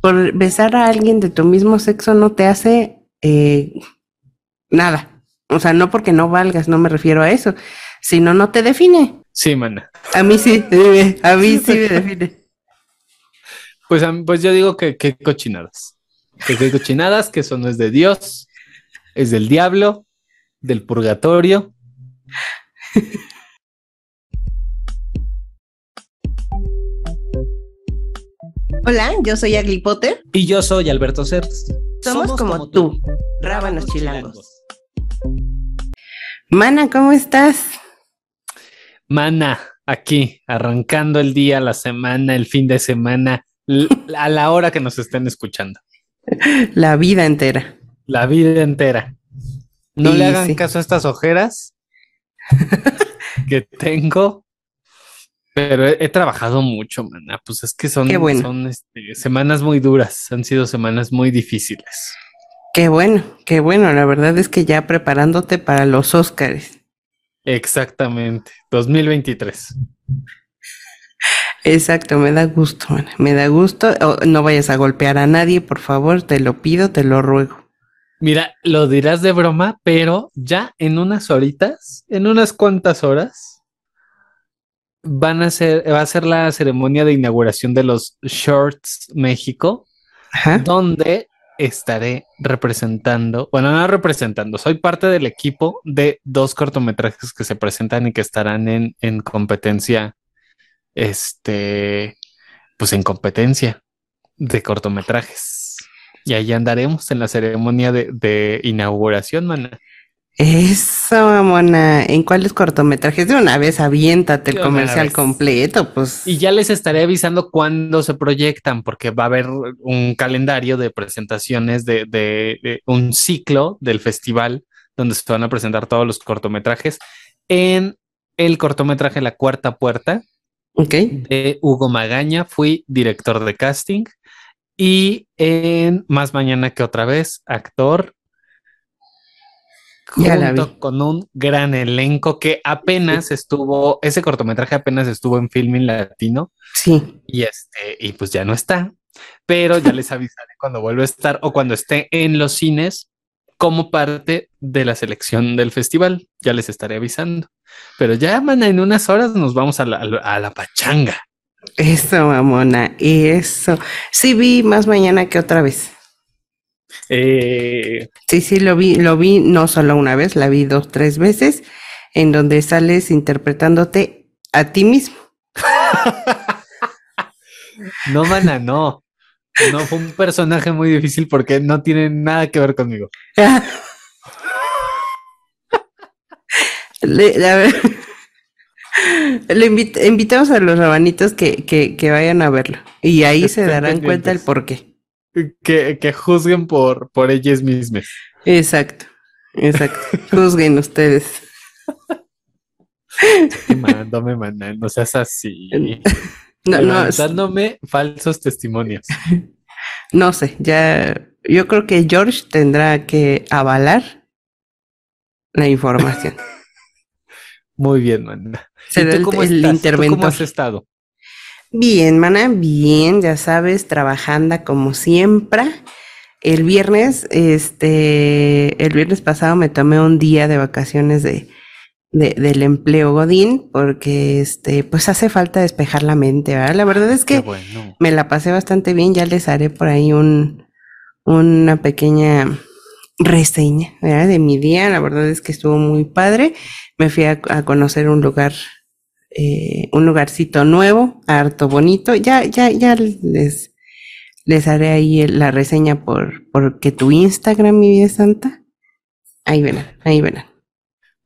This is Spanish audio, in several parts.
por besar a alguien de tu mismo sexo no te hace eh, nada. O sea, no porque no valgas, no me refiero a eso, sino no te define. Sí, mana. A mí sí, a mí sí me define. Pues, pues yo digo que, que cochinadas. Que, que cochinadas, que eso no es de Dios, es del diablo, del purgatorio. Hola, yo soy Agli Potter. Y yo soy Alberto Certes. Somos, como, tú, rábanos chilangos. Mana, ¿cómo estás? Mana, aquí, arrancando el día, la semana, el fin de semana, a la hora que nos estén escuchando. La vida entera. La vida entera. No le hagan caso a estas ojeras que tengo pero he, trabajado mucho, mana. Pues es que son, son este, semanas muy duras, han sido semanas muy difíciles. Qué bueno, qué bueno. La verdad es que ya preparándote para los Óscares. Exactamente, 2023. Exacto, me da gusto, mana. me da gusto. no vayas a golpear a nadie, por favor, te lo pido, te lo ruego. Mira, lo dirás de broma, pero ya en unas horitas, en unas cuantas horas, van a ser, va a ser la ceremonia de inauguración de los Shorts México, donde estaré representando, bueno, no representando, soy parte del equipo de dos cortometrajes que se presentan y que estarán en, en competencia, este, pues en competencia de cortometrajes. Y ahí andaremos en la ceremonia de, de inauguración, mana. Eso, mamona. ¿En cuáles cortometrajes? De una vez aviéntate el comercial completo, pues. Y ya les estaré avisando cuándo se proyectan, porque va a haber un calendario de presentaciones de, de, un ciclo del festival donde se van a presentar todos los cortometrajes. En el cortometraje La Cuarta Puerta de Hugo Magaña, fui director de casting. Y en Más Mañana que otra vez, actor junto con un gran elenco que apenas estuvo, ese cortometraje apenas estuvo en Filming Latino. Sí. Y este, y pues ya no está, pero ya les avisaré cuando vuelva a estar o cuando esté en los cines como parte de la selección del festival. Ya les estaré avisando. Pero ya, man, en unas horas nos vamos a la, a la pachanga. Eso, mamona, eso. Sí vi más mañana que otra vez. Eh, sí, sí, lo vi, lo vi no solo una vez, la vi dos, tres veces, en donde sales interpretándote a ti mismo. no, mana, no. No, fue un personaje muy difícil porque no tiene nada que ver conmigo. le, invitamos a los rabanitos que, que, que, vayan a verlo y ahí se darán cuenta el por qué que, juzguen por, por ellas mismas. Exacto, exacto. Juzguen ustedes. Mándame, maná, no seas así. No, no, dándome falsos testimonios. No sé, ya yo creo que George tendrá que avalar la información. Muy bien, maná. ¿Y cómo, ¿Cómo has estado? Bien, mana, bien, ya sabes, trabajando como siempre. El viernes, este, el viernes pasado me tomé un día de vacaciones de, del empleo Godín, porque este, pues hace falta despejar la mente, ¿verdad? La verdad es que me la pasé bastante bien, ya les haré por ahí un, una pequeña reseña, ¿verdad? De mi día, la verdad es que estuvo muy padre. Me fui a conocer un lugar eh, un lugarcito nuevo, harto bonito. Ya, ya, ya les, les haré ahí la reseña por, porque tu Instagram, mi vida santa. Ahí verán, ahí verán.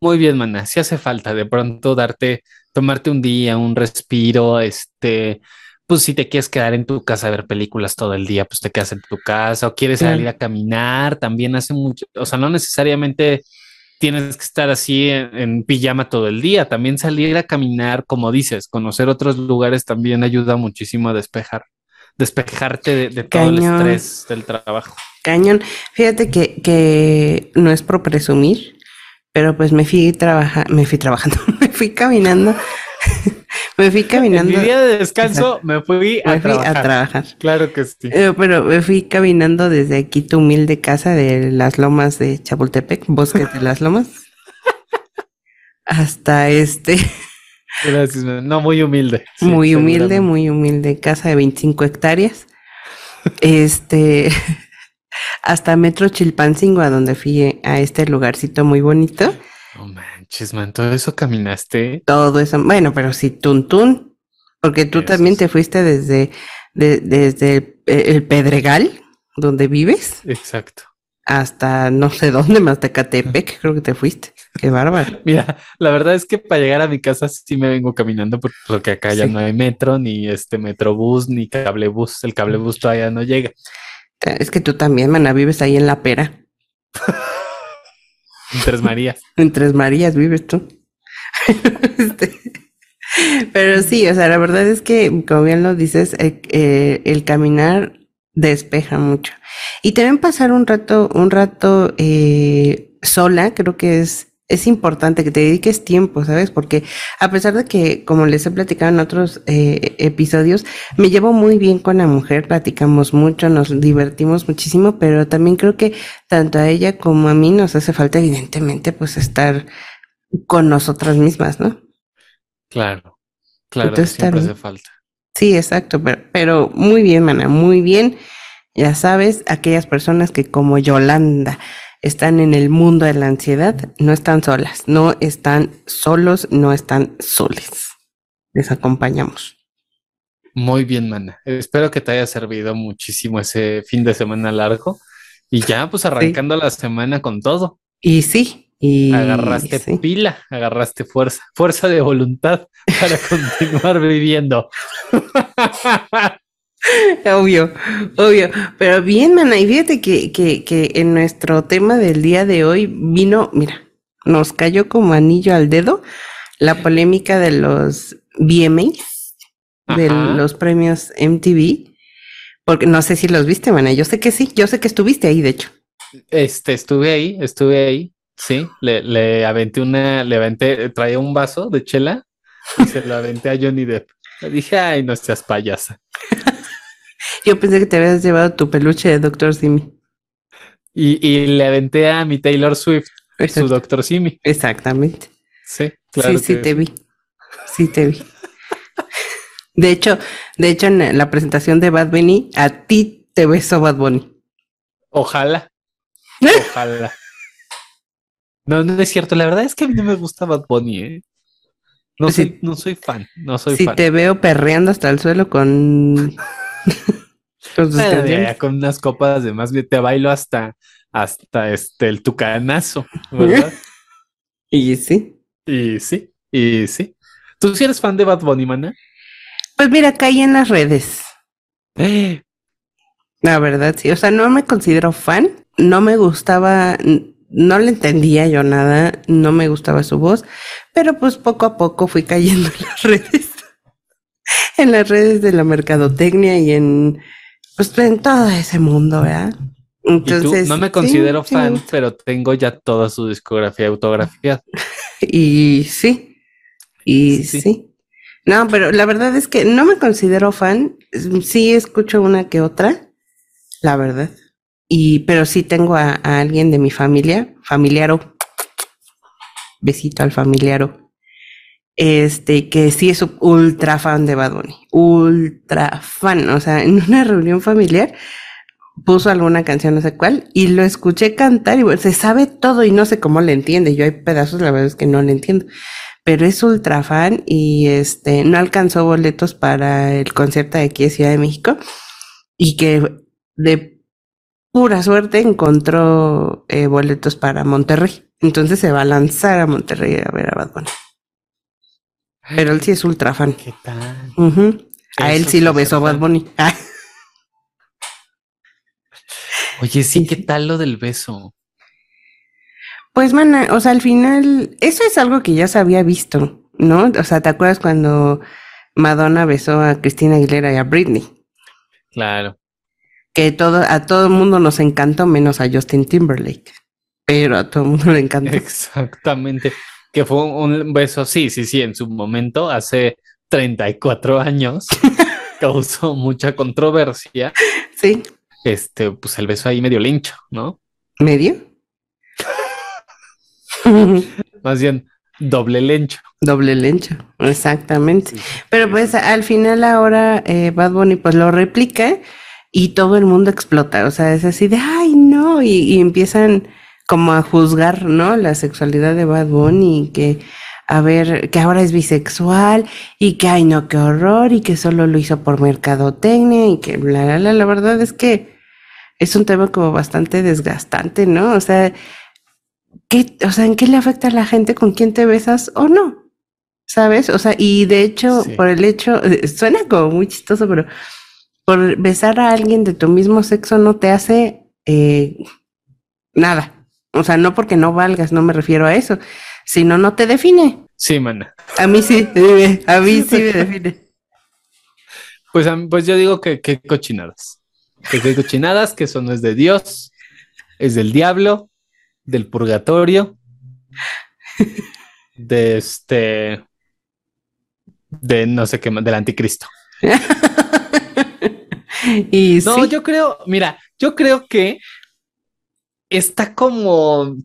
Muy bien, mana. Si hace falta de pronto darte, tomarte un día, un respiro, este, pues si te quieres quedar en tu casa a ver películas todo el día, pues te quedas en tu casa o quieres salir a caminar, también hace mucho, o sea, no necesariamente tienes que estar así en, pijama todo el día. También salir a caminar, como dices, conocer otros lugares también ayuda muchísimo a despejar, despejarte de, todo el estrés del trabajo. Cañón. Fíjate que, que no es por presumir, pero pues me fui trabajando, me fui trabajando, me fui caminando, Me fui caminando. En mi día de descanso me fui, a, me fui trabajar. a trabajar. Claro que sí. Eh, pero me fui caminando desde aquí tu humilde casa de las lomas de Chapultepec, bosques de las lomas, hasta este, Gracias, no muy humilde. Sí, muy humilde, muy humilde casa de 25 hectáreas. Este, hasta Metro Chilpancingo, a donde fui a este lugarcito muy bonito. Manches, man, todo eso caminaste. Todo eso, bueno, pero sí, Tuntún, porque tú Eso también sí. te fuiste desde, de- desde el, el Pedregal, donde vives, Exacto. hasta no sé dónde, más Catepec, creo que te fuiste. Qué bárbaro. Mira, la verdad es que para llegar a mi casa sí me vengo caminando por- porque acá ya no hay metro, ni este metrobús, ni cablebús. El cablebús todavía no llega. Es que tú también, mana, vives ahí en La Pera. En Tres Marías. En Tres Marías vives tú. Este, Pero sí, o sea, la verdad es que, como bien lo dices, eh, eh, el caminar despeja mucho. Y también pasar un rato, un rato eh, sola, creo que es, es importante que te dediques tiempo, ¿sabes? Porque a pesar de que, como les he platicado en otros eh, episodios, me llevo muy bien con la mujer, platicamos mucho, nos divertimos muchísimo, pero también creo que tanto a ella como a mí nos hace falta, evidentemente, pues estar con nosotras mismas, ¿no? Claro, claro, Entonces, siempre también- hace falta. Sí, exacto, pero, pero muy bien, mana, muy bien. Ya sabes, aquellas personas que como Yolanda están en el mundo de la ansiedad, no están solas, no están solos, no están soles. Les acompañamos. Muy bien, mana. Espero que te haya servido muchísimo ese fin de semana largo. Y ya, pues arrancando la semana con todo. Y sí, y Agarraste sí. pila, agarraste fuerza, fuerza de voluntad para continuar viviendo. Obvio, obvio. Pero bien, mana, y fíjate que, que, que en nuestro tema del día de hoy vino, mira, nos cayó como anillo al dedo la polémica de los VMAs, de los premios MTV. Porque no sé si los viste, mana. Yo sé que sí, yo sé que estuviste ahí, de hecho. Este, estuve ahí, estuve ahí, sí, le, le aventé una, le aventé, traía un vaso de chela y se lo aventé a Johnny Depp. Le dije, ay, no seas payasa. Yo pensé que te habías llevado tu peluche de Doctor Simi. Y, y le aventé a mi Taylor Swift, su Doctor Simi. Exactamente. Sí, claro. sí, sí que te vi. Sí te vi. De hecho, de hecho, en la presentación de Bad Bunny, a ti te besó Bad Bunny. Ojalá. Ojalá. No, no es cierto. La verdad es que a mí no me gusta Bad Bunny, ¿eh? No, Pues soy, no soy fan, no soy si fan. te veo perreando hasta el suelo con, allá con unas copas de más te bailo hasta, hasta este el tucanazo, ¿verdad? Y sí. y sí, y sí. ¿Tú sí eres fan de Bad Bunny, mana? Pues mira, caí en las redes. Eh, La verdad, sí. O sea, no me considero fan. No me gustaba, no le entendía yo nada. No me gustaba su voz. Pero pues poco a poco fui cayendo en las redes. En las redes de la mercadotecnia y en, pues en todo ese mundo, ¿verdad? y tú, Entonces. no me considero sí fan, pero tengo ya toda su discografía autografiada. Y sí. Y Sí. sí. No, pero la verdad es que no me considero fan. Sí escucho una que otra, la verdad. Y, pero sí tengo a, a alguien de mi familia, familiaro. Besito al familiaro. Este, que sí es ultra fan de Bad Bunny. Ultra fan. O sea, en una reunión familiar puso alguna canción, no sé cuál, y lo escuché cantar y bueno, se sabe todo y no sé cómo le entiende. Yo hay pedazos, la verdad es que no le entiendo. Pero es ultra fan y este no alcanzó boletos para el concierto de aquí de Ciudad de México y que de pura suerte encontró eh, boletos para Monterrey. Entonces se va a lanzar a Monterrey a ver a Bad Bunny. Pero él sí es ultra fan. ¿Qué tal? Ujú. A él sí lo es besó Bad. Bunny. Ah. Oye, sí, ¿qué tal lo del beso? Pues, mana, o sea, al final, eso es algo que ya se había visto, ¿no? O sea, ¿te acuerdas cuando Madonna besó a Cristina Aguilera y a Britney? Claro. Que todo, a todo el mundo nos encantó, menos a Justin Timberlake. Pero a todo el mundo le encantó. Exactamente. Que fue un beso, sí, sí, sí, en su momento, hace 34 años, causó mucha controversia. Sí. Este, pues el beso ahí medio lincho, ¿no? ¿Medio? Más bien, doble lencho. Doble lencho, exactamente. Pero pues al final ahora eh, Bad Bunny pues lo replica y todo el mundo explota. O sea, es así de, ay, no, y, y empiezan como a juzgar, ¿no? La sexualidad de Bad Bunny y que a ver, que ahora es bisexual y que, ay, no, qué horror y que solo lo hizo por mercadotecnia y que bla, bla, bla. La verdad es que es un tema como bastante desgastante, ¿no? O sea, ¿qué, o sea, ¿en qué le afecta a la gente con quién te besas o no? ¿Sabes? O sea, y de hecho, Sí. por el hecho, suena como muy chistoso, pero por besar a alguien de tu mismo sexo no te hace eh, nada. O sea, no porque no valgas, no me refiero a eso, sino no te define. Sí, mana. A mí sí, a mí sí me define. Pues, pues yo digo que qué cochinadas. Que qué cochinadas, que eso no es de Dios, es del diablo, del purgatorio, de este, de no sé qué más, del anticristo. y No, sí, yo creo, mira, yo creo que está como.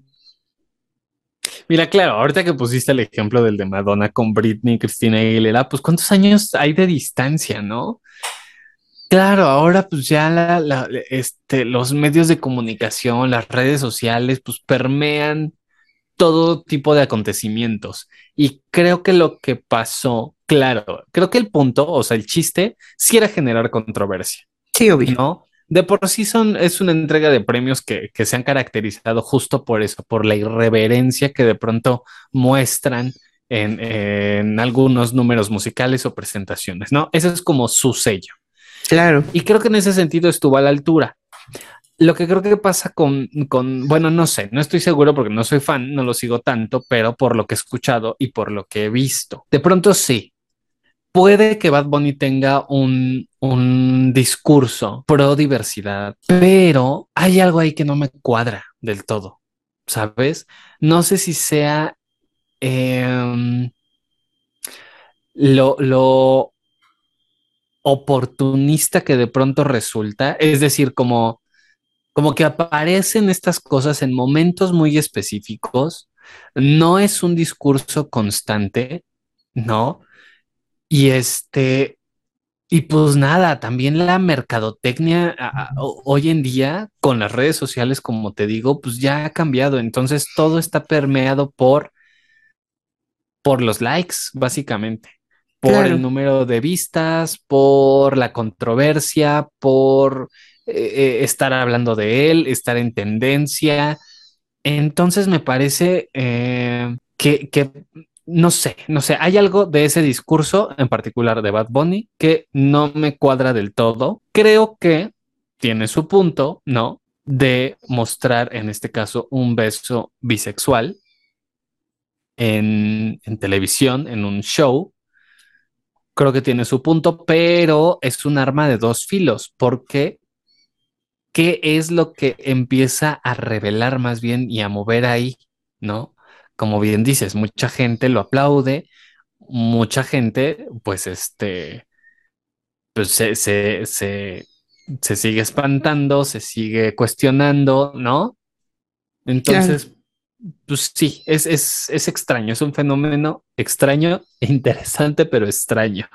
Mira, claro, ahorita que pusiste el ejemplo del de Madonna con Britney, Cristina Aguilera, pues cuántos años hay de distancia, ¿no? Claro, ahora pues ya la- la- este, los medios de comunicación, las redes sociales, pues permean todo tipo de acontecimientos. Y creo que lo que pasó, claro, creo que el punto, o sea, el chiste, sí era generar controversia. sí, obvio. ¿no? De por sí son, es una entrega de premios que, que se han caracterizado justo por eso, por la irreverencia que de pronto muestran en, en algunos números musicales o presentaciones, ¿no? Ese es como su sello. Claro. Y creo que en ese sentido estuvo a la altura. Lo que creo que pasa con, con, bueno, no sé, no estoy seguro porque no soy fan, no lo sigo tanto, pero por lo que he escuchado y por lo que he visto, de pronto sí. Puede que Bad Bunny tenga un, un discurso pro diversidad, pero hay algo ahí que no me cuadra del todo, ¿sabes? No sé si sea em, lo, lo oportunista que de pronto resulta, es decir, como, como que aparecen estas cosas en momentos muy específicos, no es un discurso constante, ¿no? Y este, y pues nada, también la mercadotecnia a- a- ho- hoy en día con las redes sociales, como te digo, pues ya ha cambiado, entonces todo está permeado por, por los likes, básicamente por Claro. el número de vistas, por la controversia, por eh, eh, estar hablando de él, estar en tendencia. Entonces me parece eh, que, que, no sé, no sé, hay algo de ese discurso en particular de Bad Bunny que no me cuadra del todo. Creo que tiene su punto, ¿no? De mostrar en este caso un beso bisexual en, en televisión, en un show creo que tiene su punto, pero es un arma de dos filos, porque ¿qué es lo que empieza a revelar más bien y a mover ahí, ¿no? Como bien dices, mucha gente lo aplaude, mucha gente, pues este, pues se, se, se, se sigue espantando, se sigue cuestionando, ¿no? Entonces, pues sí, es, es, es extraño, es un fenómeno extraño e interesante, pero extraño,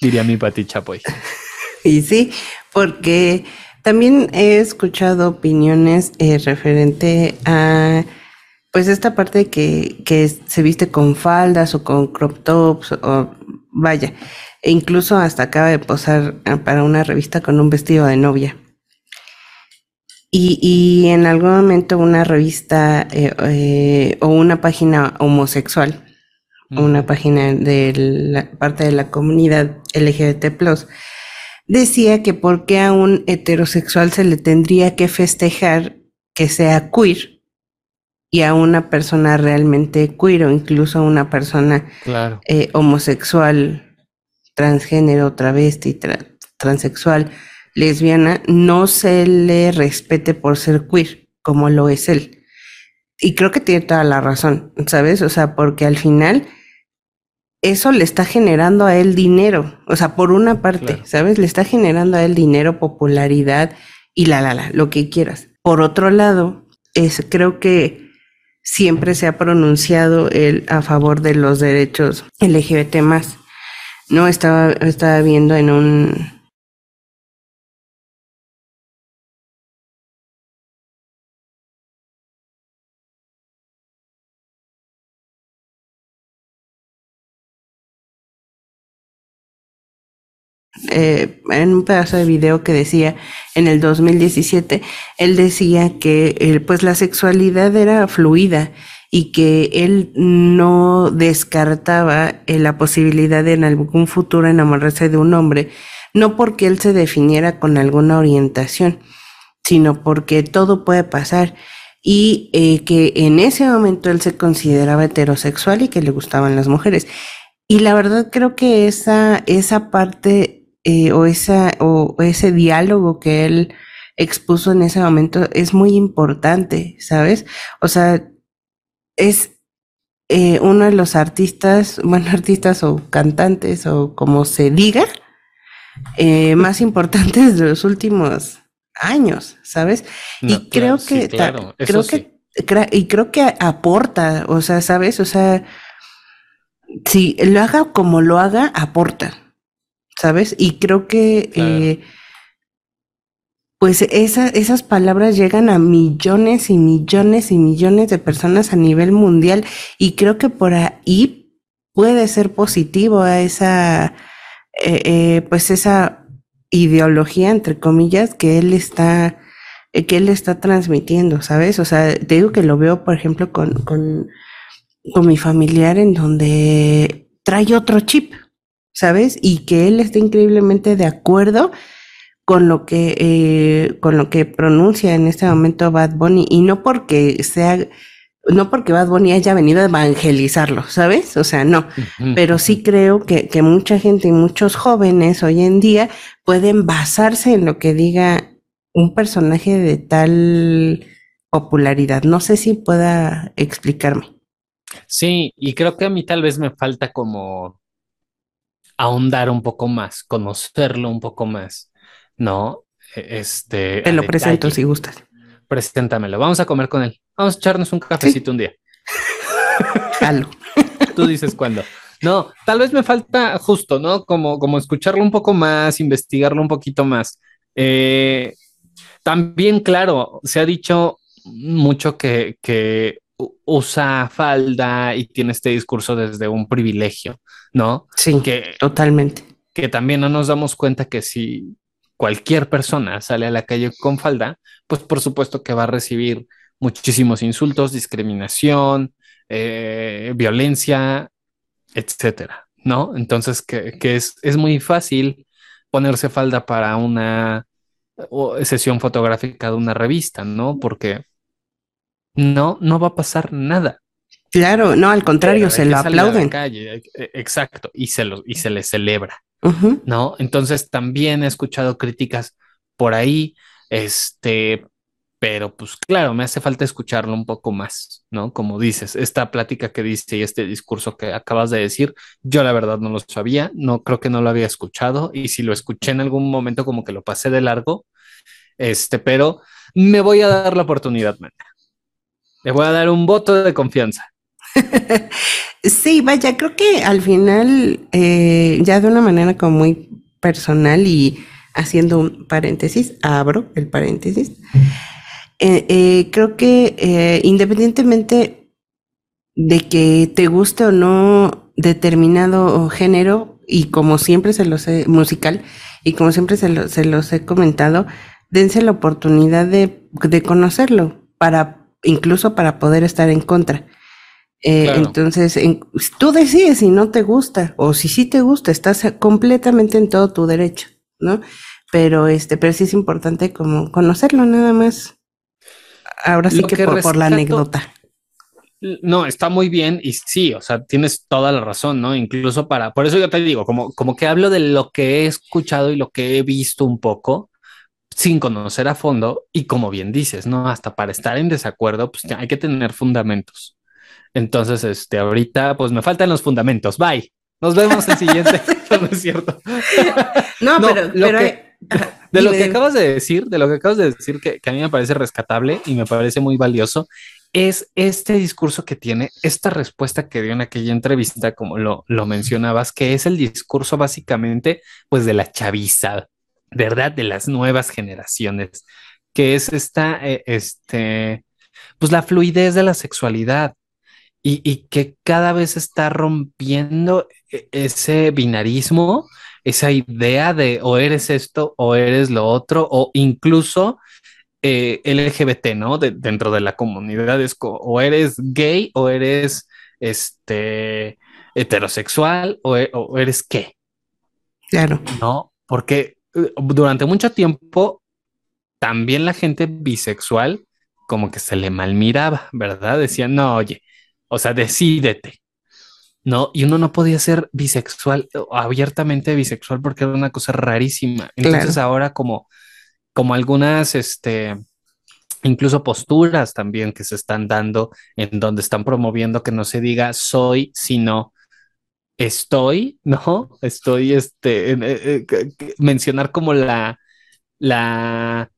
diría mi Pati Chapoy. Y sí, porque también he escuchado opiniones eh, referente a, pues esta parte que, que se viste con faldas o con crop tops o vaya, e incluso hasta acaba de posar para una revista con un vestido de novia. Y, y en algún momento una revista eh, eh, o una página homosexual, una página de la parte de la comunidad LGBT+, decía que por qué a un heterosexual se le tendría que festejar que sea queer y a una persona realmente queer o incluso a una persona Claro. eh, homosexual, transgénero, travesti, tra- transexual, lesbiana, no se le respete por ser queer, como lo es él. Y creo que tiene toda la razón, ¿sabes? O sea, porque al final eso le está generando a él dinero, o sea, por una parte, ¿sabes? Le está generando a él dinero, popularidad y la, la, la, lo que quieras. Por otro lado, es, creo que siempre se ha pronunciado él a favor de los derechos LGBT más. No estaba, estaba viendo en un Eh, en un pedazo de video que decía en el 2017, él decía que eh, pues la sexualidad era fluida y que él no descartaba eh, la posibilidad de en algún futuro enamorarse de un hombre, no porque él se definiera con alguna orientación, sino porque todo puede pasar y que en ese momento él se consideraba heterosexual y que le gustaban las mujeres. Y la verdad creo que esa, esa parte eh, o, esa, o ese diálogo que él expuso en ese momento es muy importante, ¿sabes? O sea, es eh, uno de los artistas, bueno, artistas o cantantes o como se diga, eh, más importantes de los últimos años, ¿sabes? y creo que, creo que, y creo que aporta, o sea, ¿sabes? O sea, si lo haga como lo haga, aporta. ¿Sabes? Y creo que eh, pues esas palabras llegan a millones y millones y millones de personas a nivel mundial y creo que por ahí puede ser positivo a esa, eh, eh, pues esa ideología, entre comillas, que él está que él está transmitiendo, ¿sabes? O sea, te digo que lo veo, por ejemplo, con, con, con mi familiar en donde trae otro chip, ¿sabes? Y que él esté increíblemente de acuerdo con lo que eh, con lo que pronuncia en este momento Bad Bunny y no porque sea no porque Bad Bunny haya venido a evangelizarlo, ¿sabes? O sea, no, pero sí creo que, que mucha gente y muchos jóvenes hoy en día pueden basarse en lo que diga un personaje de tal popularidad. No sé si pueda explicarme. Sí, y creo que a mí tal vez me falta como ahondar un poco más, conocerlo un poco más, ¿no? E, este. Te lo presento si gustas. Preséntamelo. Vamos a comer con él. Vamos a echarnos un cafecito un día. Jalo. Tú dices cuándo. No, tal vez me falta justo, ¿no? Como, como escucharlo un poco más, investigarlo un poquito más. Eh, también, claro, se ha dicho mucho que, que usa falda y tiene este discurso desde un privilegio, ¿no? Sí, que, totalmente. Que también no nos damos cuenta que si cualquier persona sale a la calle con falda, pues por supuesto que va a recibir muchísimos insultos, discriminación, eh, violencia, etcétera, ¿no? Entonces, que, es, es, muy fácil ponerse falda para una sesión fotográfica de una revista, ¿no? Porque no, no va a pasar nada. Claro, no, al contrario, se lo aplauden. E, exacto, y se, lo, y se le celebra, ¿no? Entonces también he escuchado críticas por ahí, este, pero pues claro, me hace falta escucharlo un poco más, ¿no? Como dices, esta plática que dice y este discurso que acabas de decir, yo la verdad no lo sabía, no creo que no lo había escuchado y si lo escuché en algún momento como que lo pasé de largo, este, pero me voy a dar la oportunidad, man. Le voy a dar un voto de confianza. sí, vaya, creo que al final, eh, ya de una manera como muy personal y haciendo un paréntesis, abro el paréntesis, eh, eh, creo que independientemente de que te guste o no determinado género, y como siempre se los he, musical, y como siempre se, se los he comentado, dense la oportunidad de conocerlo para incluso para poder estar en contra. Eh, entonces, tú decides si no te gusta o si sí te gusta, estás completamente en todo tu derecho, ¿no? Pero este, pero sí es importante como conocerlo nada más. Ahora sí que, por, la anécdota. No, está muy bien y sí, o sea, tienes toda la razón, ¿no? Incluso para, por eso yo te digo, como, como que hablo de lo que he escuchado y lo que he visto un poco, sin conocer a fondo y como bien dices, ¿no? Hasta para estar en desacuerdo, pues hay que tener fundamentos. Entonces, este, ahorita, pues me faltan los fundamentos. Bye. Nos vemos el siguiente. no, es cierto. No, pero, de lo que acabas de decir, de lo que acabas de decir que, que a mí me parece rescatable y me parece muy valioso, es este discurso que tiene, esta respuesta que dio en aquella entrevista, como lo, lo mencionabas, que es el discurso básicamente, pues, de la chaviza, ¿verdad? De las nuevas generaciones, que es esta, eh, este, pues, la fluidez de la sexualidad y, y que cada vez está rompiendo e, ese binarismo, esa idea de o eres esto o eres lo otro, o incluso eh, LGBT, ¿no? dentro de la comunidad es o eres gay o eres este heterosexual o, e, eres qué. Claro. No, porque eh, durante mucho tiempo también la gente bisexual como que se le malmiraba, ¿verdad? Decían, no, oye, o sea, decídete. No, y uno no podía ser bisexual, abiertamente bisexual, porque era una cosa rarísima. Entonces ahora como como algunas, este, incluso posturas también que se están dando en donde están promoviendo que no se diga soy, sino estoy, ¿no? Estoy, este, eh, eh, mencionar como la, la,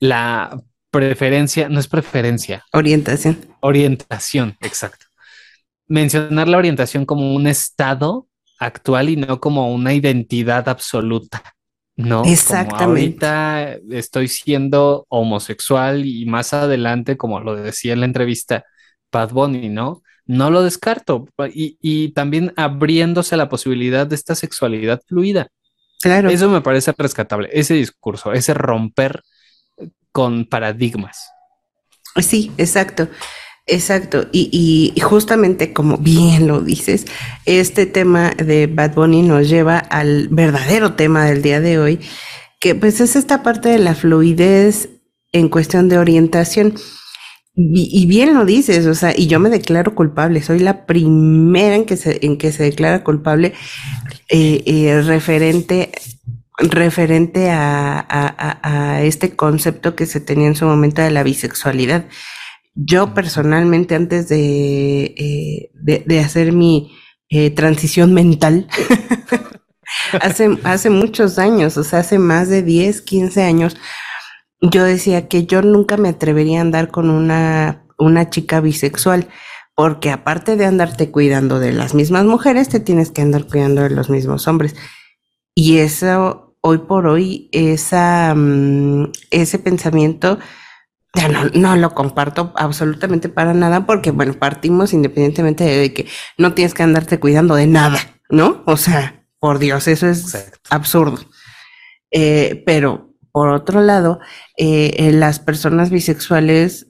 la preferencia, no es preferencia. Orientación. Orientación, exacto. Mencionar la orientación como un estado actual y no como una identidad absoluta. No, exactamente. ahorita estoy siendo homosexual y más adelante, como lo decía en la entrevista, Bad Bunny, ¿no? No lo descarto. Y, y también abriéndose la posibilidad de esta sexualidad fluida. Claro. Eso me parece rescatable, ese discurso, ese romper con paradigmas. Sí, exacto. Exacto, y, justamente como bien lo dices, este tema de Bad Bunny nos lleva al verdadero tema del día de hoy, que pues es esta parte de la fluidez en cuestión de orientación. Y, bien lo dices, o sea, y yo me declaro culpable, soy la primera en que se, en que se declara culpable eh, eh, referente referente a, este concepto que se tenía en su momento de la bisexualidad. Yo personalmente, antes de, eh, hacer mi eh, transición mental, hace, muchos años, o sea, hace más de 10, 15 años, yo decía que yo nunca me atrevería a andar con una chica bisexual, porque aparte de andarte cuidando de las mismas mujeres, te tienes que andar cuidando de los mismos hombres. Y eso, hoy por hoy, esa, mm, ese pensamiento ya no, no lo comparto absolutamente para nada porque, bueno, partimos independientemente de que no tienes que andarte cuidando de nada, ¿no? O sea, por Dios, eso es absurdo. Eh, pero, por otro lado, eh, eh, las personas bisexuales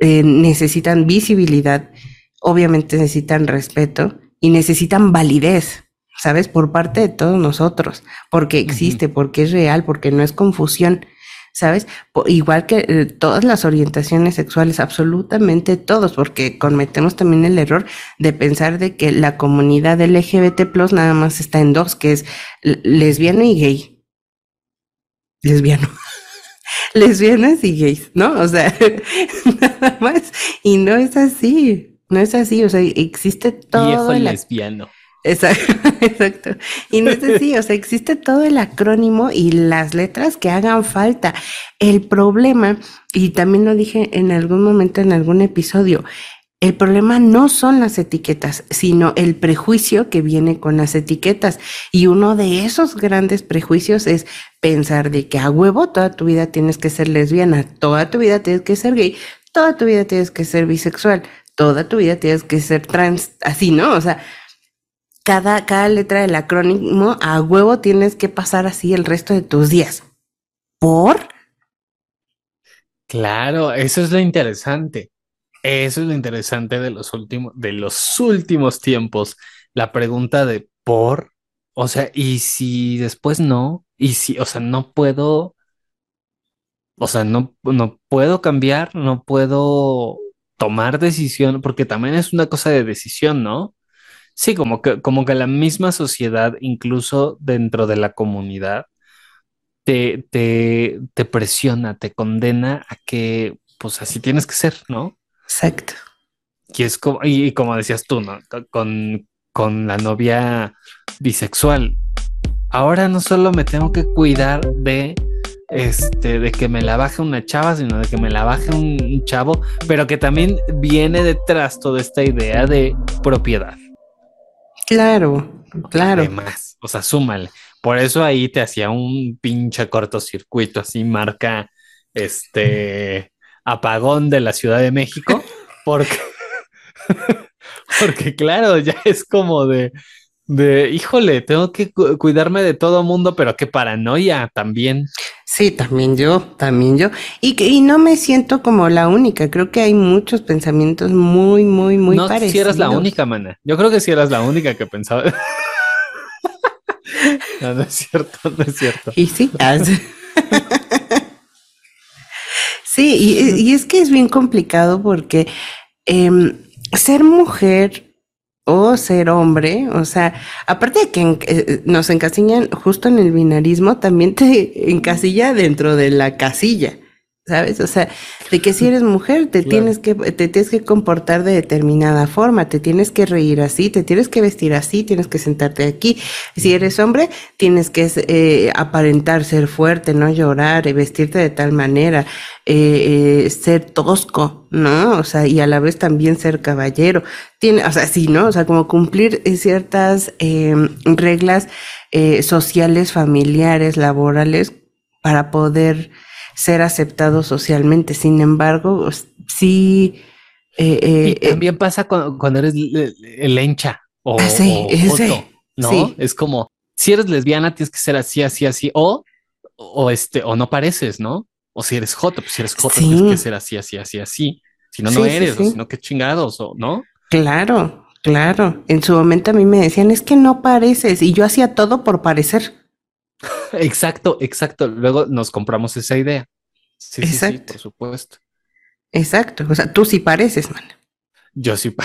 necesitan visibilidad, obviamente necesitan respeto y necesitan validez, ¿sabes? Por parte de todos nosotros, porque existe, porque es real, porque no es confusión. ¿sabes? Igual que eh, todas las orientaciones sexuales, absolutamente todos, porque cometemos también el error de pensar de que la comunidad LGBT plus nada más está en dos, que es lesbiano y gay. Lesbiano. Lesbianas y gays, ¿no? O sea, nada más. Y no es así, no es así, o sea, existe todo. Viejo lesbiano. Exacto, exacto. Y no es así, o sea, existe todo el acrónimo y las letras que hagan falta. El problema, y también lo dije en algún momento en algún episodio, el problema no son las etiquetas, sino el prejuicio que viene con las etiquetas. Y uno de esos grandes prejuicios es pensar de que a huevo toda tu vida tienes que ser lesbiana, toda tu vida tienes que ser gay, toda tu vida tienes que ser bisexual, toda tu vida tienes que ser trans, así, ¿no? O sea, cada, cada letra del acrónimo a huevo tienes que pasar así el resto de tus días. ¿Por? Claro, eso es lo interesante. Eso es lo interesante de los últimos, de los últimos tiempos. La pregunta de por, o sea, y si después no, y si, o sea, no puedo, o sea, no, no puedo cambiar, no puedo tomar decisión, porque también es una cosa de decisión, ¿no? Sí, como que, como que la misma sociedad, incluso dentro de la comunidad, te, te, te presiona, te condena a que, pues así tienes que ser, ¿no? Exacto. Y es como, y, como decías tú, ¿no? Con, con la novia bisexual. Ahora no solo me tengo que cuidar de este, de que me la baje una chava, sino de que me la baje un chavo, pero que también viene detrás toda esta idea de propiedad. Claro, claro. Además, o sea, súmale. Por eso ahí te hacía un pinche cortocircuito, así marca este apagón de la Ciudad de México, porque, porque claro, ya es como de, de, híjole, tengo que cuidarme de todo mundo, pero qué paranoia también. Sí, también yo, también yo. Y, y no me siento como la única. Creo que hay muchos pensamientos muy, muy, muy no, parecidos. si eras la única, mana. Yo creo que si eras la única que pensaba. no, no es cierto, no es cierto. Y sí, sí, y, y, es que es bien complicado porque eh, ser mujer o ser hombre, o sea, aparte de que eh, nos encasillan justo en el binarismo, también te encasilla dentro de la casilla. ¿Sabes? O sea, de que si eres mujer te tienes que te tienes que comportar de determinada forma, te tienes que reír así, te tienes que vestir así, tienes que sentarte aquí. Si eres hombre, tienes que eh, aparentar ser fuerte, no llorar, y vestirte de tal manera, eh, eh, ser tosco, ¿no? O sea, y a la vez también ser caballero. Tiene, o sea, sí, ¿no? O sea, como cumplir ciertas em, reglas sociales, familiares, laborales para poder ser aceptado socialmente. Sin embargo, sí. Eh, eh, y también pasa cuando, eres el encha o, ah, sí, ¿no? Es como si eres lesbiana tienes que ser así, así, así, o, o este, o no pareces, ¿no? O si eres joto, pues si eres joto tienes que ser así, así, así, así. Si no, no eres, o si no, qué chingados, o no. Claro, claro. En su momento a mí me decían, es que no pareces, y yo hacía todo por parecer. Exacto, exacto. Luego nos compramos esa idea. Sí, exacto. Sí, por supuesto. Exacto. O sea, tú sí pareces, man. Yo sí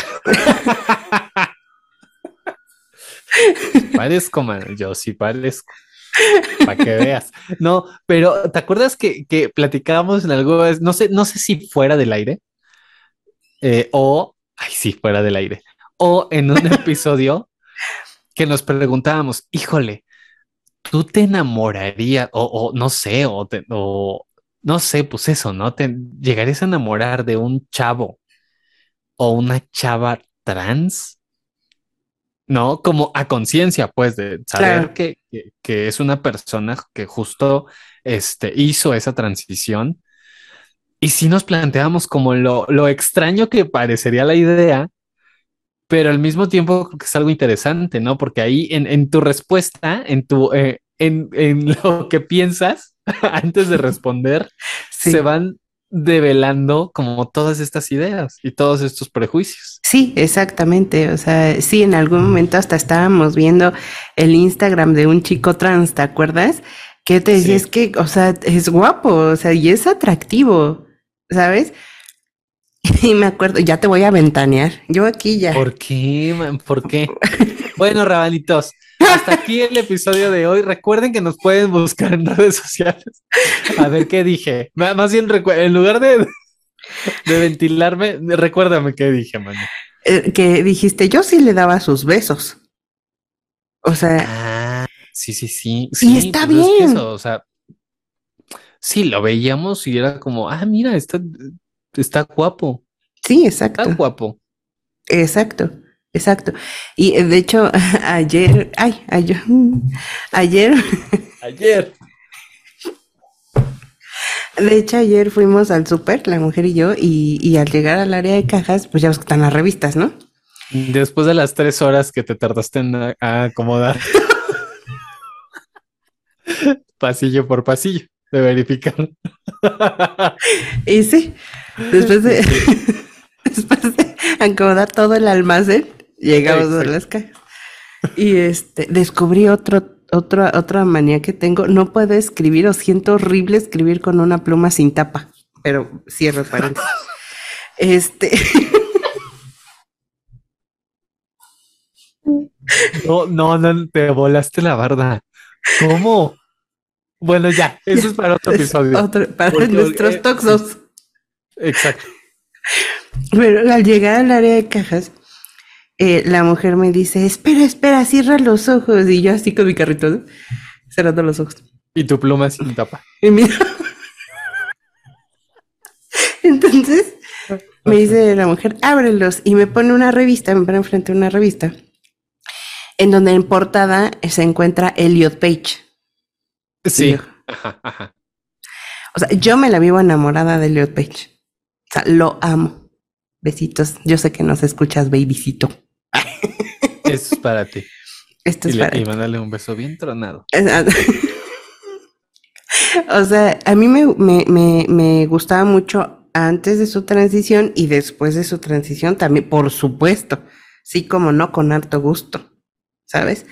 parezco, man. Yo sí parezco. Para que veas. No, pero ¿te acuerdas que, que platicábamos en algo? No sé, no sé si fuera del aire eh, o, ay, sí, fuera del aire, o en un episodio que nos preguntábamos, híjole, tú te enamorarías, o, no sé, o, o, no sé, pues eso, ¿no? Te llegarías a enamorar de un chavo o una chava trans, ¿no? Como a conciencia, pues, de saber que, que, es una persona que justo este, hizo esa transición. Y si nos planteamos como lo, lo extraño que parecería la idea, pero al mismo tiempo creo que es algo interesante, ¿no? Porque ahí en, en tu respuesta, en tu, eh, en, en, lo que piensas antes de responder, se van develando como todas estas ideas y todos estos prejuicios. Sí, exactamente. O sea, sí, en algún momento hasta estábamos viendo el Instagram de un chico trans, ¿te acuerdas? Que te decía, es que, o sea, es guapo, o sea, y es atractivo, ¿sabes? Y me acuerdo, ya te voy a ventanear. Yo aquí ya. ¿Por qué, man? ¿Por qué? bueno, rabanitos, hasta aquí el episodio de hoy. Recuerden que nos pueden buscar en redes sociales. A ver qué dije. Más bien, en lugar de, de ventilarme, recuérdame qué dije, man. Eh, que dijiste, yo sí le daba sus besos. O sea. Ah, sí, sí, sí. Sí, está pues bien. o sea, sí, lo veíamos y era como, ah, mira, está, está guapo. Sí, exacto. Está guapo. Exacto, exacto. Y eh, de hecho, ayer, ay, ayer, ayer. Ayer. De hecho, ayer fuimos al súper, la mujer y yo, y, y, al llegar al área de cajas, pues ya ves que están las revistas, ¿no? Después de las tres horas que te tardaste en acomodar. pasillo por pasillo, de verificar. y sí, Después de, después de acomodar todo el almacén, llegamos a las cajas. Y este, descubrí otro, otra, otra manía que tengo. No puedo escribir o siento horrible escribir con una pluma sin tapa. Pero cierro paréntesis. Este. No, no, no, te volaste la barda. ¿Cómo? Bueno, ya, eso es para otro episodio. para nuestros toxos. Exacto. Pero al llegar al área de cajas, eh, la mujer me dice, espera, espera, cierra los ojos. Y yo así con mi carrito, cerrando los ojos. Y tu pluma sin tapa. Y mira. Entonces me dice la mujer, ábrelos. Y me pone una revista, me pone enfrente una revista, en donde en portada se encuentra Elliot Page. Sí. O sea, yo me la vivo enamorada de Elliot Page. Sea, lo amo. Besitos. Yo sé que nos escuchas, babycito. Esto es para ti. Esto es y, para le, y mándale un beso bien tronado. o sea, a mí me, me, me, me, gustaba mucho antes de su transición y después de su transición también, por supuesto. Sí, como no, con harto gusto, ¿sabes?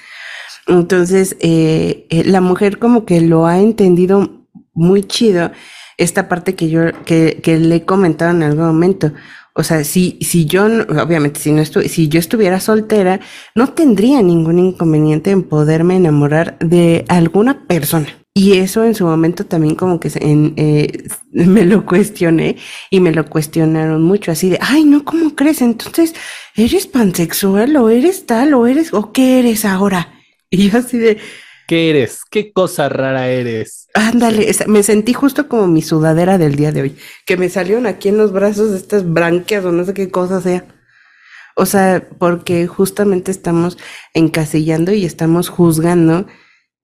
Entonces, eh, eh, la mujer como que lo ha entendido muy chido, esta parte que yo, que, que le he comentado en algún momento. O sea, si, si yo, obviamente, si no estu si yo estuviera soltera, no tendría ningún inconveniente en poderme enamorar de alguna persona. Y eso en su momento también como que en, eh, me lo cuestioné y me lo cuestionaron mucho, así de, ay, no, ¿cómo crees? Entonces, ¿eres pansexual o eres tal o eres o qué eres ahora? Y yo así de... ¿Qué eres? ¿Qué cosa rara eres? Ándale, me sentí justo como mi sudadera del día de hoy, que me salieron aquí en los brazos estas branquias o no sé qué cosa sea. O sea, porque justamente estamos encasillando y estamos juzgando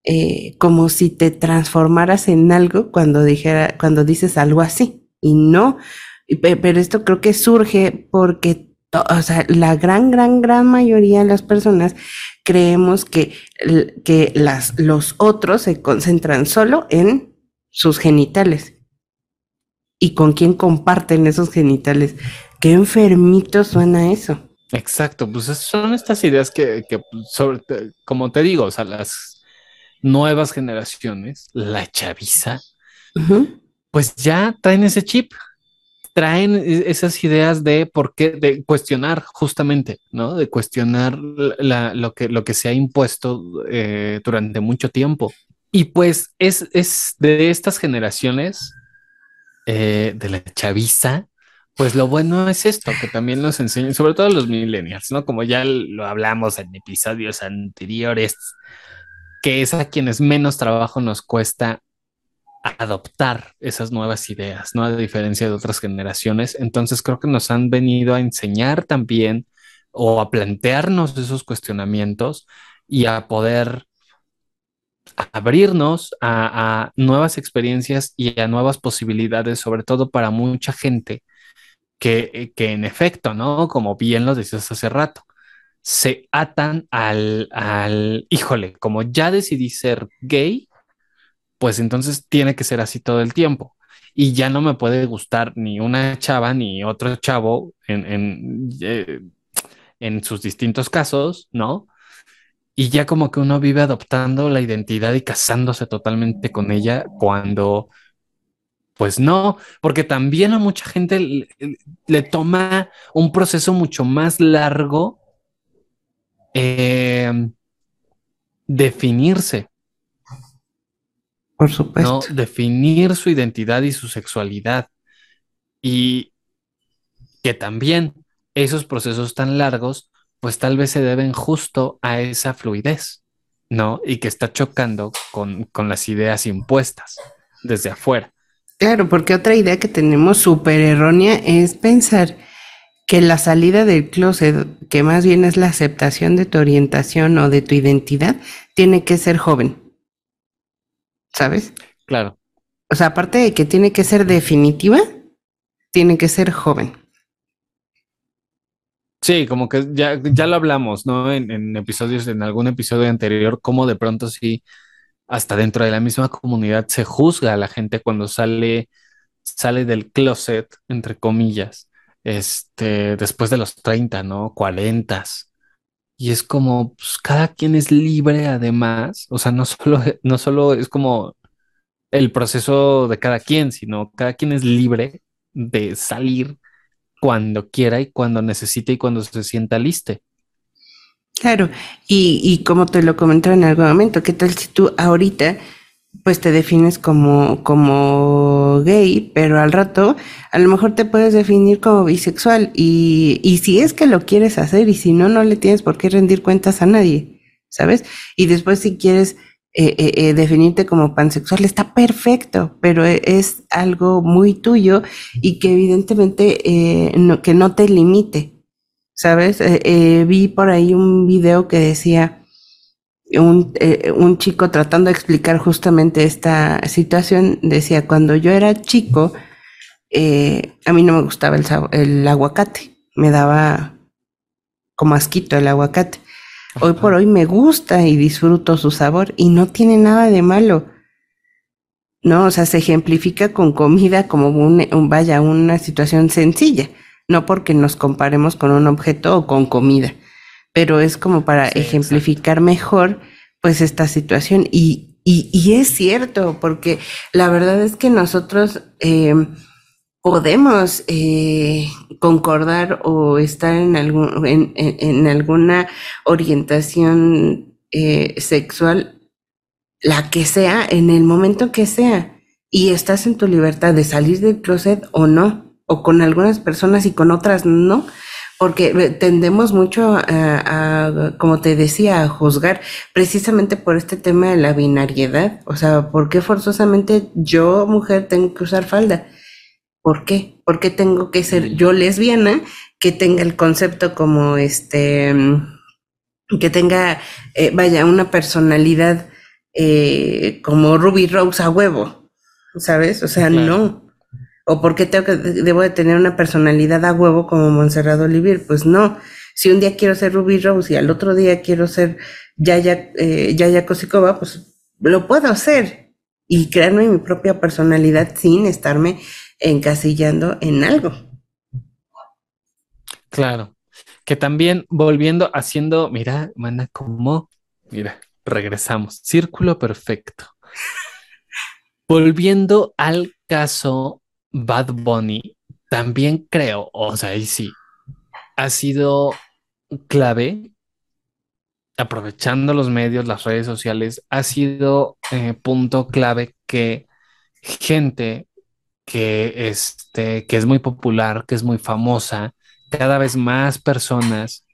eh, como si te transformaras en algo cuando dijera, cuando dices algo así. Y no, pero esto creo que surge porque o sea, la gran, gran, gran mayoría de las personas creemos que, que las, los otros se concentran solo en sus genitales. ¿Y con quién comparten esos genitales? Qué enfermito suena eso. Exacto, pues son estas ideas que, que sobre, como te digo, o sea, las nuevas generaciones, la chaviza, uh -huh. pues ya traen ese chip, traen esas ideas de por qué, de cuestionar justamente, ¿no? De cuestionar la, lo, que, lo que se ha impuesto eh, durante mucho tiempo. Y pues es, es de estas generaciones, eh, de la chaviza, pues lo bueno es esto, que también nos enseñan, sobre todo los millennials, ¿no? Como ya lo hablamos en episodios anteriores, que es a quienes menos trabajo nos cuesta adoptar esas nuevas ideas, ¿no? A diferencia de otras generaciones. Entonces creo que nos han venido a enseñar también o a plantearnos esos cuestionamientos y a poder abrirnos a, nuevas experiencias y a nuevas posibilidades, sobre todo para mucha gente que, que en efecto, ¿no? Como bien lo decías hace rato, se atan al, al, híjole, como ya decidí ser gay, pues entonces tiene que ser así todo el tiempo. Y ya no me puede gustar ni una chava ni otro chavo en, en, en sus distintos casos, ¿no? Y ya como que uno vive adoptando la identidad y casándose totalmente con ella cuando, pues no, porque también a mucha gente le, le toma un proceso mucho más largo eh, definirse. Por supuesto. ¿no? Definir su identidad y su sexualidad. Y que también esos procesos tan largos, pues tal vez se deben justo a esa fluidez, ¿no? Y que está chocando con, con las ideas impuestas desde afuera. Claro, porque otra idea que tenemos súper errónea es pensar que la salida del closet, que más bien es la aceptación de tu orientación o de tu identidad, tiene que ser joven. ¿Sabes? Claro. O sea, aparte de que tiene que ser definitiva, tiene que ser joven. Sí, como que ya, ya lo hablamos, ¿no? En, en, episodios, en algún episodio anterior, como de pronto sí, hasta dentro de la misma comunidad se juzga a la gente cuando sale, sale del closet, entre comillas, este, después de los 30, ¿no? 40. Y es como, pues, cada quien es libre además, o sea, no solo, no solo es como el proceso de cada quien, sino cada quien es libre de salir cuando quiera y cuando necesite y cuando se sienta liste. Claro, y, y como te lo comenté en algún momento, ¿qué tal si tú ahorita pues te defines como, como gay, pero al rato a lo mejor te puedes definir como bisexual y, y si es que lo quieres hacer y si no, no le tienes por qué rendir cuentas a nadie, ¿sabes? Y después si quieres eh, eh, eh, definirte como pansexual, está perfecto, pero e, es algo muy tuyo y que evidentemente que no te limite, ¿sabes? vi por ahí un video que decía, un, eh, un, chico tratando de explicar justamente esta situación decía, cuando yo era chico, eh, a mí no me gustaba el, el, aguacate, me daba como asquito el aguacate. Hoy por hoy me gusta y disfruto su sabor y no tiene nada de malo. No, o sea, se ejemplifica con comida como un, un vaya, una situación sencilla, no porque nos comparemos con un objeto o con comida pero es como para ejemplificar mejor pues esta situación. Y, y, es cierto, porque la verdad es que nosotros eh, podemos eh, concordar o estar en, algún, en, en, alguna orientación eh, sexual, la que sea, en el momento que sea, y estás en tu libertad de salir del closet o no, o con algunas personas y con otras no porque tendemos mucho a, como te decía, a juzgar precisamente por este tema de la binariedad. O sea, ¿por qué forzosamente yo, mujer, tengo que usar falda? ¿Por qué? ¿Por qué tengo que ser yo lesbiana que tenga el concepto como este, que tenga, eh, vaya, una personalidad eh, como Ruby Rose a huevo? ¿Sabes? O sea, no o por qué tengo que, debo de tener una personalidad a huevo como Monserrat Olivier. Pues no, si un día quiero ser Ruby Rose y al otro día quiero ser Yaya, eh, Yaya Kosikova, pues lo puedo hacer y crearme mi propia personalidad sin estarme encasillando en algo. Claro, que también volviendo haciendo, mira, mana, como, mira, regresamos, círculo perfecto. Volviendo al caso Bad Bunny también creo, o sea, y sí, ha sido clave, aprovechando los medios, las redes sociales, ha sido eh, punto clave que gente que, este, que es muy popular, que es muy famosa, cada vez más personas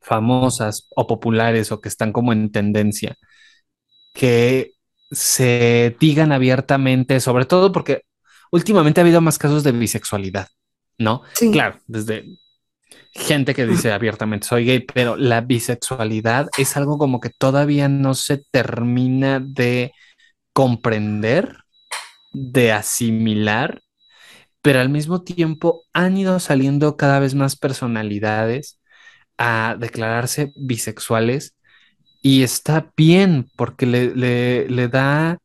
famosas o populares o que están como en tendencia, que se digan abiertamente, sobre todo porque últimamente ha habido más casos de bisexualidad, ¿no? Sí. Claro, desde gente que dice abiertamente soy gay, pero la bisexualidad es algo como que todavía no se termina de comprender, de asimilar, pero al mismo tiempo han ido saliendo cada vez más personalidades a declararse bisexuales y está bien porque le, le, da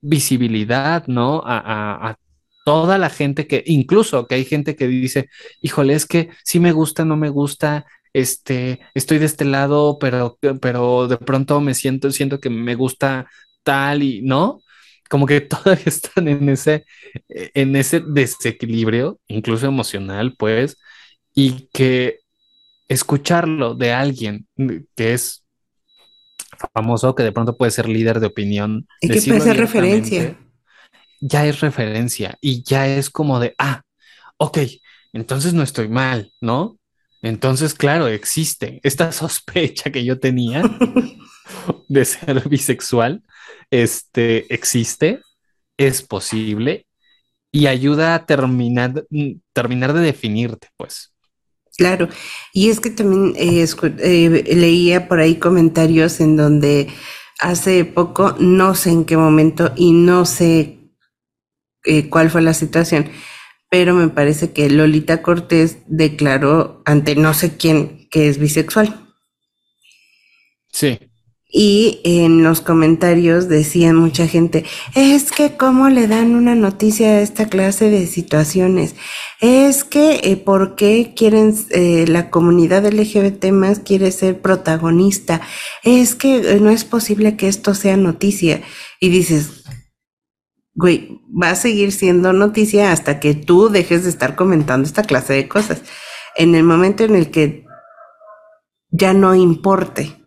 visibilidad, ¿no? A, a, toda la gente que, incluso que hay gente que dice, híjole, es que sí me gusta, no me gusta, este, estoy de este lado, pero, pero de pronto me siento, siento que me gusta tal y no, como que todavía están en ese, en ese desequilibrio, incluso emocional, pues, y que escucharlo de alguien que es famoso, que de pronto puede ser líder de opinión. Y que puede ser referencia ya es referencia y ya es como de, ah, ok, entonces no estoy mal, ¿no? Entonces, claro, existe esta sospecha que yo tenía de ser bisexual, este, existe, es posible y ayuda a terminar, terminar de definirte, pues. Claro, y es que también eh, eh, leía por ahí comentarios en donde hace poco, no sé en qué momento y no sé eh, cuál fue la situación, pero me parece que Lolita Cortés declaró ante no sé quién que es bisexual. Sí. Y en los comentarios decían mucha gente, es que cómo le dan una noticia a esta clase de situaciones, es que eh, por qué quieren, eh, la comunidad LGBT más quiere ser protagonista, es que no es posible que esto sea noticia. Y dices, güey, va a seguir siendo noticia hasta que tú dejes de estar comentando esta clase de cosas. En el momento en el que ya no importe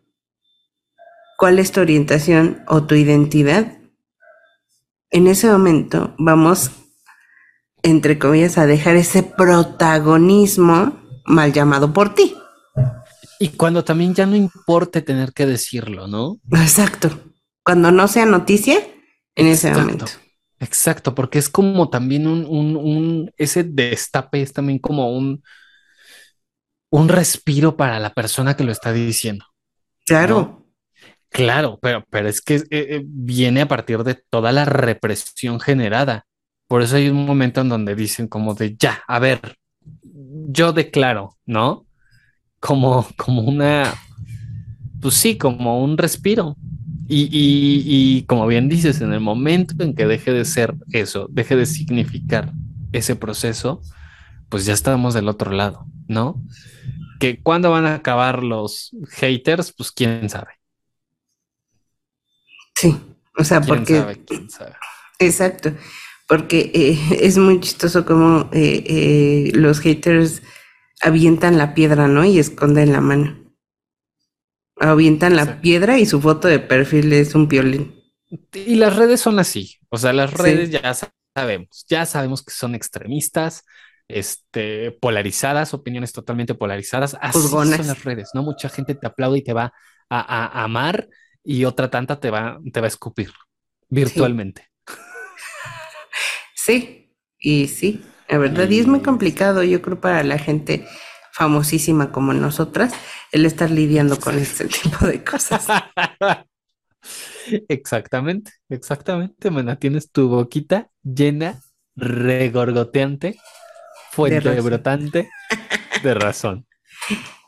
cuál es tu orientación o tu identidad, en ese momento vamos, entre comillas, a dejar ese protagonismo mal llamado por ti. Y cuando también ya no importe tener que decirlo, ¿no? Exacto. Cuando no sea noticia, en ese Exacto. momento. Exacto, porque es como también un, un, un, ese destape es también como un, un respiro para la persona que lo está diciendo. Claro. ¿no? Claro, pero, pero es que eh, eh, viene a partir de toda la represión generada. Por eso hay un momento en donde dicen como de ya, a ver, yo declaro, ¿no? Como, como una, pues sí, como un respiro. Y, y, y como bien dices, en el momento en que deje de ser eso, deje de significar ese proceso, pues ya estamos del otro lado, ¿no? Que cuándo van a acabar los haters, pues quién sabe. Sí. O sea, ¿Quién porque. sabe? ¿Quién sabe? Exacto. Porque eh, es muy chistoso como eh, eh, los haters avientan la piedra, ¿no? Y esconden la mano. Avientan la Exacto. piedra y su foto de perfil es un violín. Y las redes son así, o sea, las Sí. redes ya sa- sabemos, ya sabemos que son extremistas, este, polarizadas, opiniones totalmente polarizadas. Así son las redes, ¿no? Mucha gente te aplaude y te va a, amar y otra tanta te va, te va a escupir virtualmente. Sí, y sí, la verdad. Y es muy complicado, yo creo, para la gente famosísima como nosotras, el estar lidiando con este tipo de cosas. Exactamente, exactamente, mana. Tienes tu boquita llena, regorgoteante, fuente razón. brotante de razón.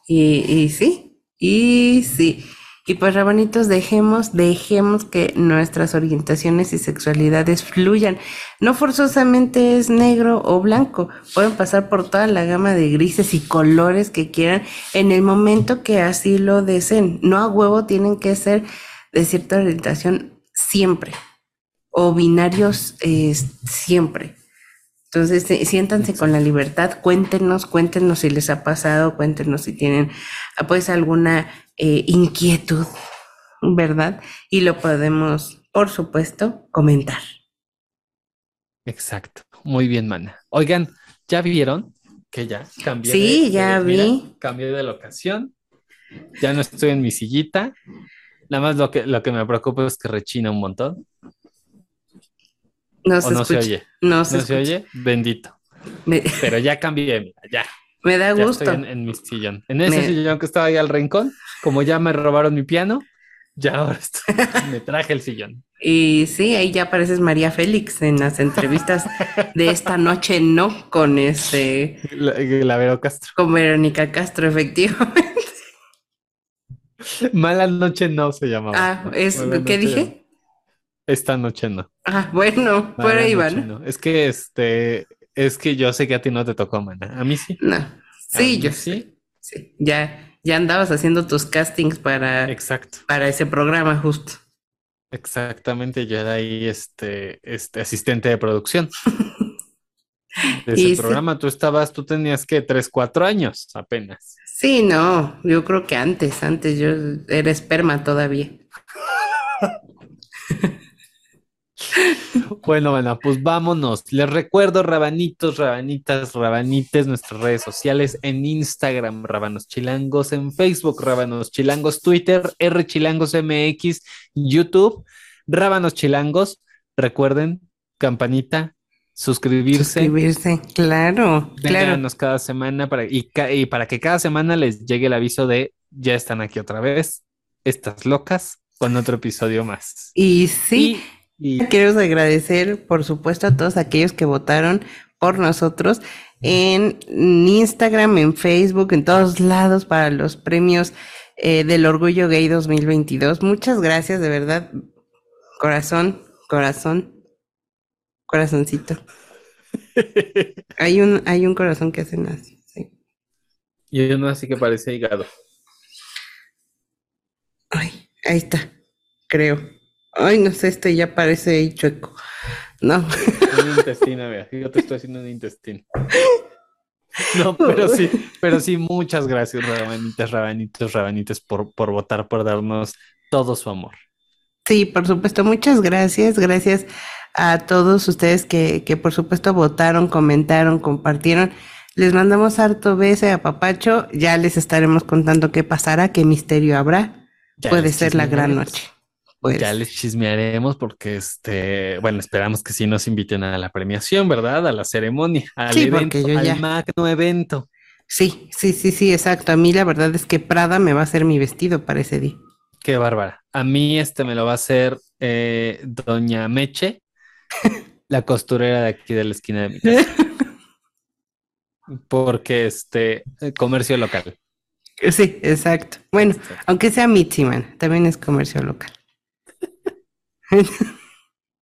Y, y sí, y sí. Y pues, rabanitos, dejemos, dejemos que nuestras orientaciones y sexualidades fluyan. No forzosamente es negro o blanco. Pueden pasar por toda la gama de grises y colores que quieran en el momento que así lo deseen. No a huevo tienen que ser de cierta orientación siempre. O binarios siempre. Entonces, siéntanse con la libertad, cuéntenos, cuéntenos si les ha pasado, cuéntenos si tienen pues alguna eh, inquietud, ¿verdad? Y lo podemos, por supuesto, comentar. Exacto, muy bien, mana. Oigan, ¿ya vieron que ya cambié? Sí, de- ya de- mira, vi. cambié de locación. Ya no estoy en mi sillita. Nada más lo que, lo que me preocupa es que rechina un montón. No ¿O se no se oye? No ¿No se, se escucha. oye? Bendito. Pero ya cambié, mira, ya. Me da Ya gusto. estoy en, en mi sillón. En ese Me- sillón que estaba ahí al rincón, como ya me robaron mi piano, ya ahora estoy- me traje el sillón. Y sí, ahí ya apareces María Félix en las entrevistas de esta noche, ¿no? Con este, La, la Vero Castro. con Verónica Castro, efectivamente. Mala noche no se llamaba. Ah, es, Mala ¿qué dije? Esta noche no. Ah, bueno, por ahí va, noche ¿no? no. Es que este, es que yo sé que a ti no te tocó, mana. A mí sí. No. Sí, yo sé. Sí, ya, ya andabas haciendo tus castings para, Exacto. para ese programa justo. Exactamente. Yo era ahí este, este asistente de producción. De ese Y sí. programa tú estabas, tú tenías que tres, cuatro años apenas. Sí, no, yo creo que antes, antes yo era esperma todavía. Bueno, bueno, pues vámonos. Les recuerdo, rabanitos, rabanitas, rabanites, nuestras redes sociales en Instagram, Rabanos Chilangos, en Facebook, Rabanos Chilangos, Twitter, R Chilangos MX, YouTube, Rabanos Chilangos. Recuerden, campanita, suscribirse, Suscribirse, claro, claro. vénganos cada semana para, y, para que cada semana les llegue el aviso de ya están aquí otra vez, estas locas, con otro episodio más. Y sí, Y, y- Queremos agradecer, por supuesto, a todos aquellos que votaron por nosotros en Instagram, en Facebook, en todos lados para los premios eh, del Orgullo Gay 2022. Muchas gracias, de verdad. Corazón, corazón, corazoncito. Hay un, hay un corazón que hacen así. sí. y uno así que parece hígado. Ay, ahí está, creo. Ay, no sé, este ya parece chueco. No. Un intestino, vea, yo te estoy haciendo un intestino. No, pero sí, pero sí, muchas gracias, rabanitas, rabanitos, rabanites, por, por votar, por darnos todo su amor. Sí, por supuesto, muchas gracias. Gracias a todos ustedes que, que por supuesto votaron, comentaron, compartieron. Les mandamos harto beso a Papacho. Ya les estaremos contando qué pasará, qué misterio habrá. Ya Puede ser la gran noche. Puede Ya les chismearemos porque este, bueno, esperamos que sí nos inviten a la premiación, ¿verdad? A la ceremonia, al Sí, evento, yo al ya- magno evento. Sí, sí, sí, sí, exacto. A mí la verdad es que Prada me va a hacer mi vestido para ese día. Qué bárbara. A mí este me lo va a hacer eh, Doña Meche, la costurera de aquí de la esquina de mi casa. Porque este, eh, comercio local. Sí, exacto. Bueno, aunque sea Mitzi, man, también es comercio local.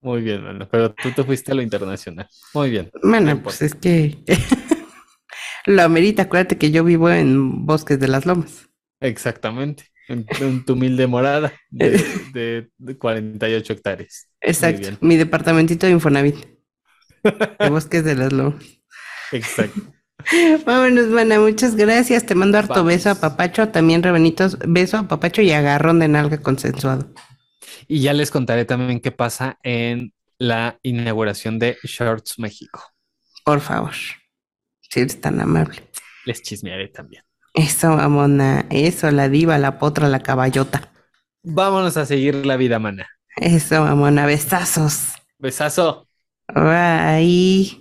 Muy bien, mano, pero tú te fuiste a lo internacional. Muy bien. Bueno, No pues es que lo amerita. Acuérdate que yo vivo en Bosques de las Lomas. Exactamente. En, en tu humilde morada de, de- de 48 hectáreas. Exacto. Mi departamentito de Infonavit. De Bosques de las Lomas. Exacto. Vámonos, mana. Muchas gracias. Te mando harto Vamos. beso a Papacho. También rebenitos. Beso a Papacho y agarrón de nalga consensuado. Y ya les contaré también qué pasa en la inauguración de Shorts México. Por favor. Si eres tan amable. Les chismearé también. Eso, mamona. Eso, la diva, la potra, la caballota. Vámonos a seguir la vida, mana. Eso, mamona. Besazos. Besazo. Bye.